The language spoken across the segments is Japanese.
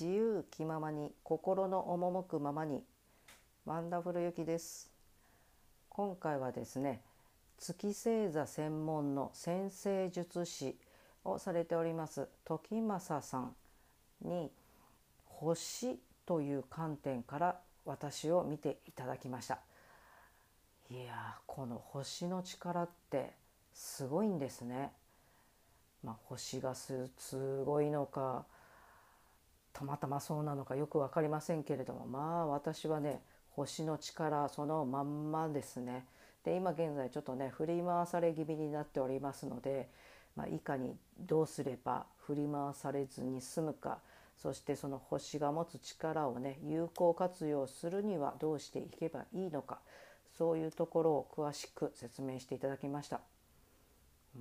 自由気ままに心の赴くままにワンダフルゆきです。今回はですね月星座専門の先生術師をされております時政さんに星という観点から私を見ていただきました。いやこの星の力ってすごいんですね。まあ、星がすごいのかたまたまそうなのかよく分かりませんけれどもまあ私はね星の力そのまんまですね。で今現在ちょっとね振り回され気味になっておりますので、まあ、いかにどうすれば振り回されずに済むかそしてその星が持つ力をね有効活用するにはどうしていけばいいのかそういうところを詳しく説明していただきました。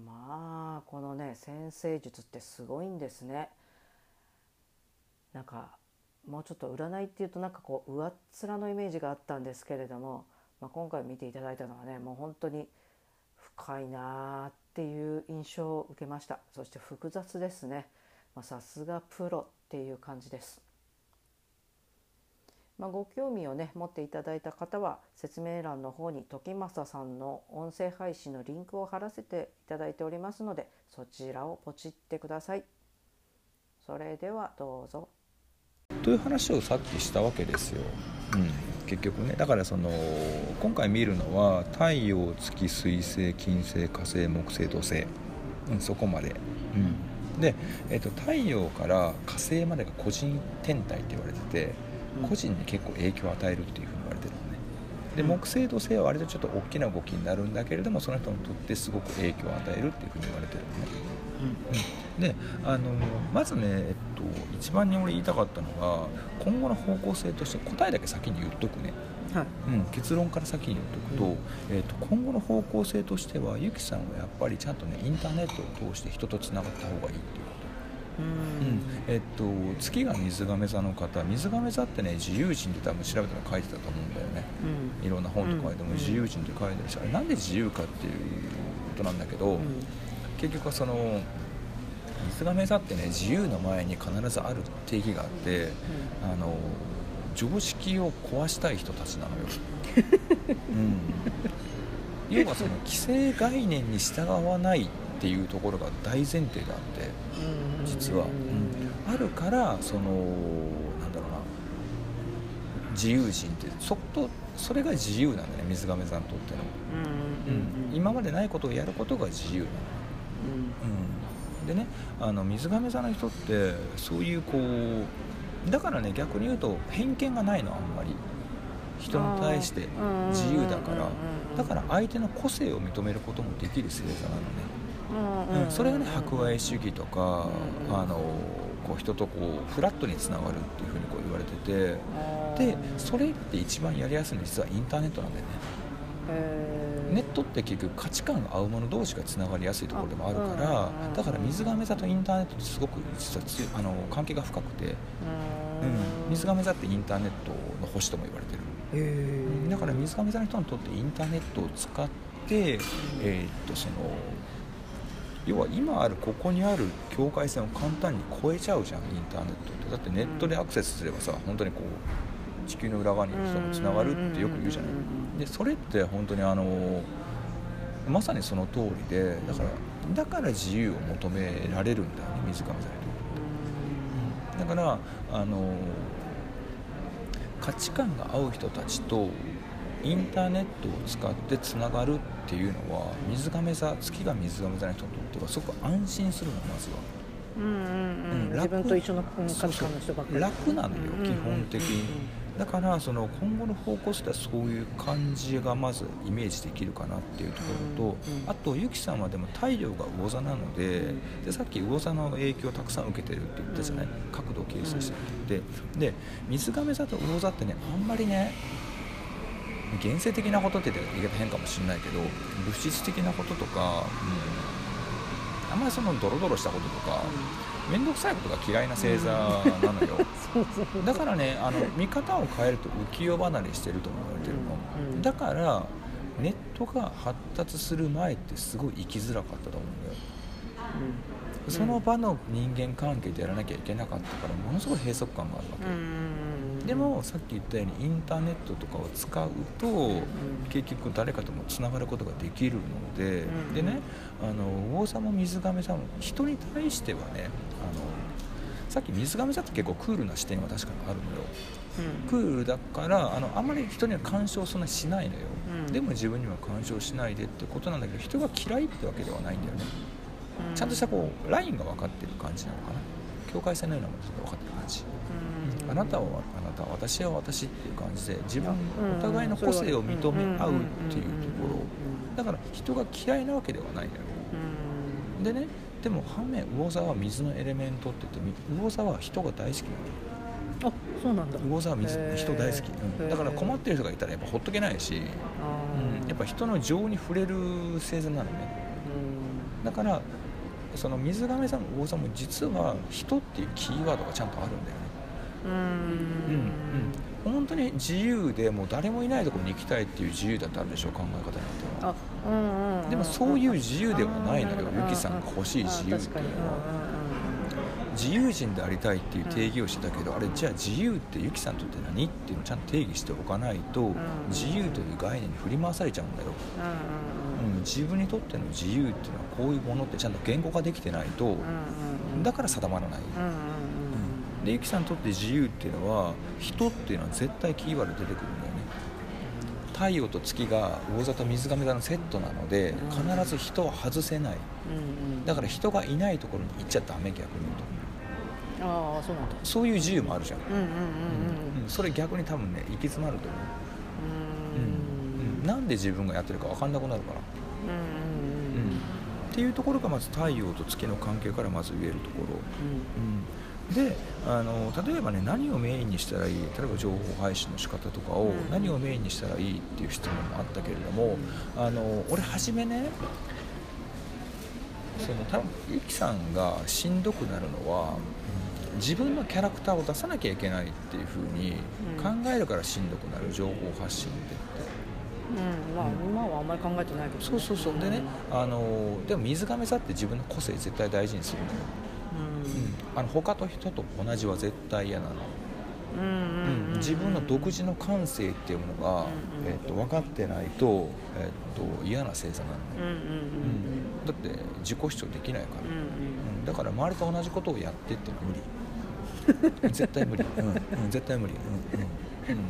まあこのね先生術ってすごいんですね。なんかもうちょっと占いっていうとなんかこう上っ面のイメージがあったんですけれども、まあ、今回見ていただいたのはねもう本当に深いなっていう印象を受けましたそして複雑ですねさすがプロっていう感じです。まあ、ご興味をね持っていただいた方は説明欄の方に時政さんの音声配信のリンクを貼らせていただいておりますのでそちらをポチってください。それではどうぞ。という話をさっきしたわけですよ。うん、結局ねだからその今回見るのは太陽月水星金星火星木星土星、うん、そこまで。うん、で、えーと、と太陽から火星までが個人天体って言われてて個人に結構影響を与えるっていうふうに言われてるのね。で木星土星は割とちょっと大きな動きになるんだけれどもその人にとってすごく影響を与えるっていうふうに言われてるのね。うん、であのまずね、えっと、一番に俺言いたかったのが今後の方向性として答えだけ先に言っとくね、はい。うん、結論から先に言っとくとうん、えっと、今後の方向性としてはゆきさんはやっぱりちゃんとねインターネットを通して人とつながった方がいいっていううん、えっと、月が水亀座の方水亀座ってね自由人って多分調べたら書いてたと思うんだよね、うん、いろんな本とかでも自由人って書いてるし、あれなんで自由かっていうことなんだけど、結局はその水亀座ってね自由の前に必ずある定義があって、うん、あの常識を壊したい人たちなのよ、うん、要はその既成概念に従わないっていうところが大前提があって実は、うん、あるからそのなんだろうな。自由人ってそとそれが自由なんだね水亀座にとっての、うん、今までないことをやることが自由なのうん、でねあの水亀座の人ってそういうこうだからね逆に言うと偏見がないのあんまり。人に対して自由だから。だから相手の個性を認めることもできる星座なのね、うん、それがね博愛主義とか、あのこう人とこうフラットにつながるっていうふうにこう言われてて。でそれって一番やりやすいのは実はインターネットなんだよね。ネットって結局価値観が合うもの同士がつながりやすいところでもあるからだから水亀座とインターネットってすごく実はつあの関係が深くて、うん、水亀座ってインターネットの星とも言われてる。だから水亀座の人にとってインターネットを使って、えー、っとその要は今あるここにある境界線を簡単に越えちゃうじゃんインターネットって。だってネットでアクセスすればさ本当にこう地球の裏側につながるってよく言うじゃない。でそれって本当にあのまさにその通りでだからだから自由を求められるんだよね水上さんと、だからあの価値観が合う人たちとインターネットを使ってつながるっていうのは水亀座月が水亀座の人にとってはすごく安心するのまずは。うんうんうん、自分と一緒の価値観の人ばっか。り楽なのよ、基本的に。だからその今後の方向性はそういう感じがまずイメージできるかなっていうところと、あとゆきさんはでも太陽が魚座なのででさっき魚座の影響をたくさん受けてるって言ったじゃない？角度を計算してってで水亀座と魚座ってねあんまりね現世的なことって言い方変かもしれないけど物質的なこととか、うん、あんまりそのドロドロしたこととか面倒くさいことが嫌いな星座なのよ。だからねあの見方を変えると浮世離れしてるとも言われてるの、うん、だからネットが発達する前ってすごい生きづらかったと思うんだよ、うん、その場の人間関係でやらなきゃいけなかったからものすごい閉塞感があるわけ、うんでもさっき言ったようにインターネットとかを使うと、結局誰かともつながることができるので、うん。でねあの魚座も水亀座も人に対してはねあのさっき水亀座って結構クールな視点は確かにあるのよ。クールだからあのあんまり人には干渉そんなにしないのよ、うん。でも自分には干渉しないでってことなんだけど人が嫌いってわけではないんだよね、ちゃんとしたこうラインが分かってる感じなのかな境界線のようなものが分かってる感じ、あなたはあなた私は私っていう感じで自分お互いの個性を認め合うっていうところ。だから人が嫌いなわけではないのよ。でねでも反面魚座は水のエレメントって言って魚座は人が大好きなのあそうなんだ。魚座は水人大好き、うん。だから困ってる人がいたらやっぱほっとけないし、あうん。やっぱ人の情に触れる星座なのね。だからその水亀座も魚座も実は人っていうキーワードがちゃんとあるんだよね。うん。うんうん本当に自由でもう誰もいないところに行きたいっていう自由だってあるでしょ考え方によっては。あうんうん。でもそういう自由ではないのよあーゆきさんが欲しい自由っていうのは。自由人でありたいっていう定義をしてたけど、あれじゃあ自由ってゆきさんにとって何？っていうのをちゃんと定義しておかないと、自由という概念に振り回されちゃうんだよ、にうんうん。うん、自分にとっての自由っていうのはこういうものってちゃんと言語化できてないと、だから定まらない、でゆきさんにとって自由っていうのは人っていうのは絶対キーワード出てくるんだよね。太陽と月が魚座と水亀座のセットなのでうん。必ず人は外せない。だから人がいないところに行っちゃダメ逆にと。ああそうなんだ。そういう自由もあるじゃん、それ逆に多分ね行き詰まると思う、うん。うん。なんで自分がやってるか分かんなくなるから、うんうん。うんっていうところがまず太陽と月の関係からまず言えるところ、うん、であの例えばね何をメインにしたらいい？例えば情報配信の仕方とかをうん。何をメインにしたらいいっていう質問もあったけれども、あの俺初めねその多分ゆきさんがしんどくなるのは自分のキャラクターを出さなきゃいけないっていうふうに考えるからしんどくなる情報発信ってうんまあ今はあんまり考えてないけどそうそうそう。でねあのでも水亀座って自分の個性絶対大事にするの。よ、うん。あの他と人と同じは絶対嫌なの、うんうんうん自分の独自の感性っていうものが、うんうんえっと分かってないと,、えっと嫌な星座なのね、うんうんうんうん。だって自己主張できないから、うんうん。うん。だから周りと同じことをやってって無理。絶対無理、うん。うん、絶対無理、うん。うん。うん、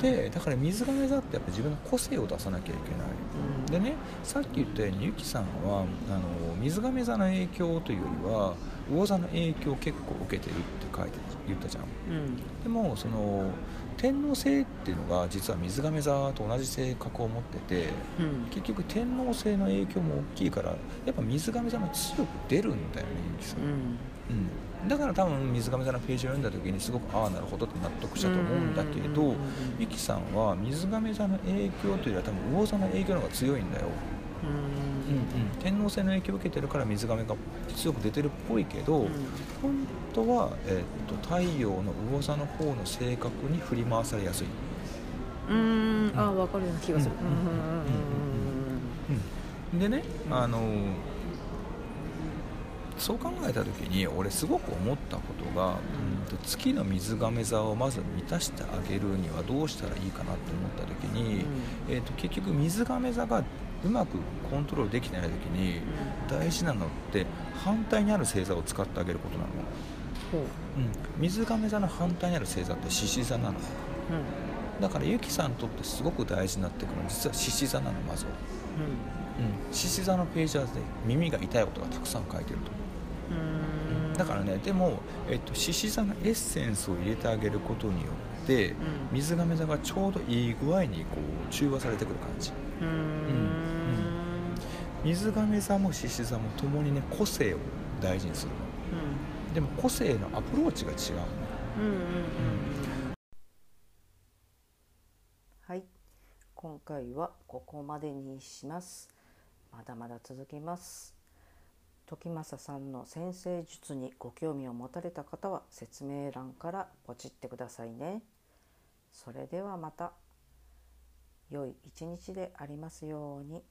でだから水亀座ってやっぱ自分の個性を出さなきゃいけない。でねさっき言ったようにゆきさんはあの水亀座の影響というよりは魚座の影響を結構受けてるって書いて言ったじゃん。うん。でもその天王星っていうのが実は水亀座と同じ性格を持っててうん。結局天王星の影響も大きいからやっぱ水亀座も強く出るんだよねゆきさん、うんうん、だから多分水亀座のページを読んだ時にすごくああなるほどって納得したと思うんだけれどうんうんうんうん。ゆきさんは水亀座の影響というよりは多分魚座の影響の方が強いんだよ、うん天王星の影響を受けてるから水亀が強く出てるっぽいけど、本当は、えーっと太陽の魚座の方の性格に振り回されやすい、うん。あ分かるような気がする。うんうんうんうん、でねあのそう考えた時に俺すごく思ったことが、うん。と月の水亀座をまず満たしてあげるにはどうしたらいいかなと思った時に、えー、と結局水亀座がうまくコントロールできてない時に大事なのって反対にある星座を使ってあげることなの、ほう。うん、水亀座の反対にある星座って獅子座なの。だからゆきさんにとってすごく大事になってくるのは実は獅子座なのまずは。うん。獅子座のページはね耳が痛いことがたくさん書いてるとうんう。んだからねでも、えっと、獅子座のエッセンスを入れてあげることによって、ん。水亀座がちょうどいい具合にこう中和されてくる感じ。うん。水亀座も獅子座も共にね個性を大事にするの。でも個性のアプローチが違うの。ねうんうんうん。はい。今回はここまでにします。まだまだ続きます時政さんの先生術にご興味を持たれた方は説明欄からポチってくださいねそれではまた良い一日でありますように。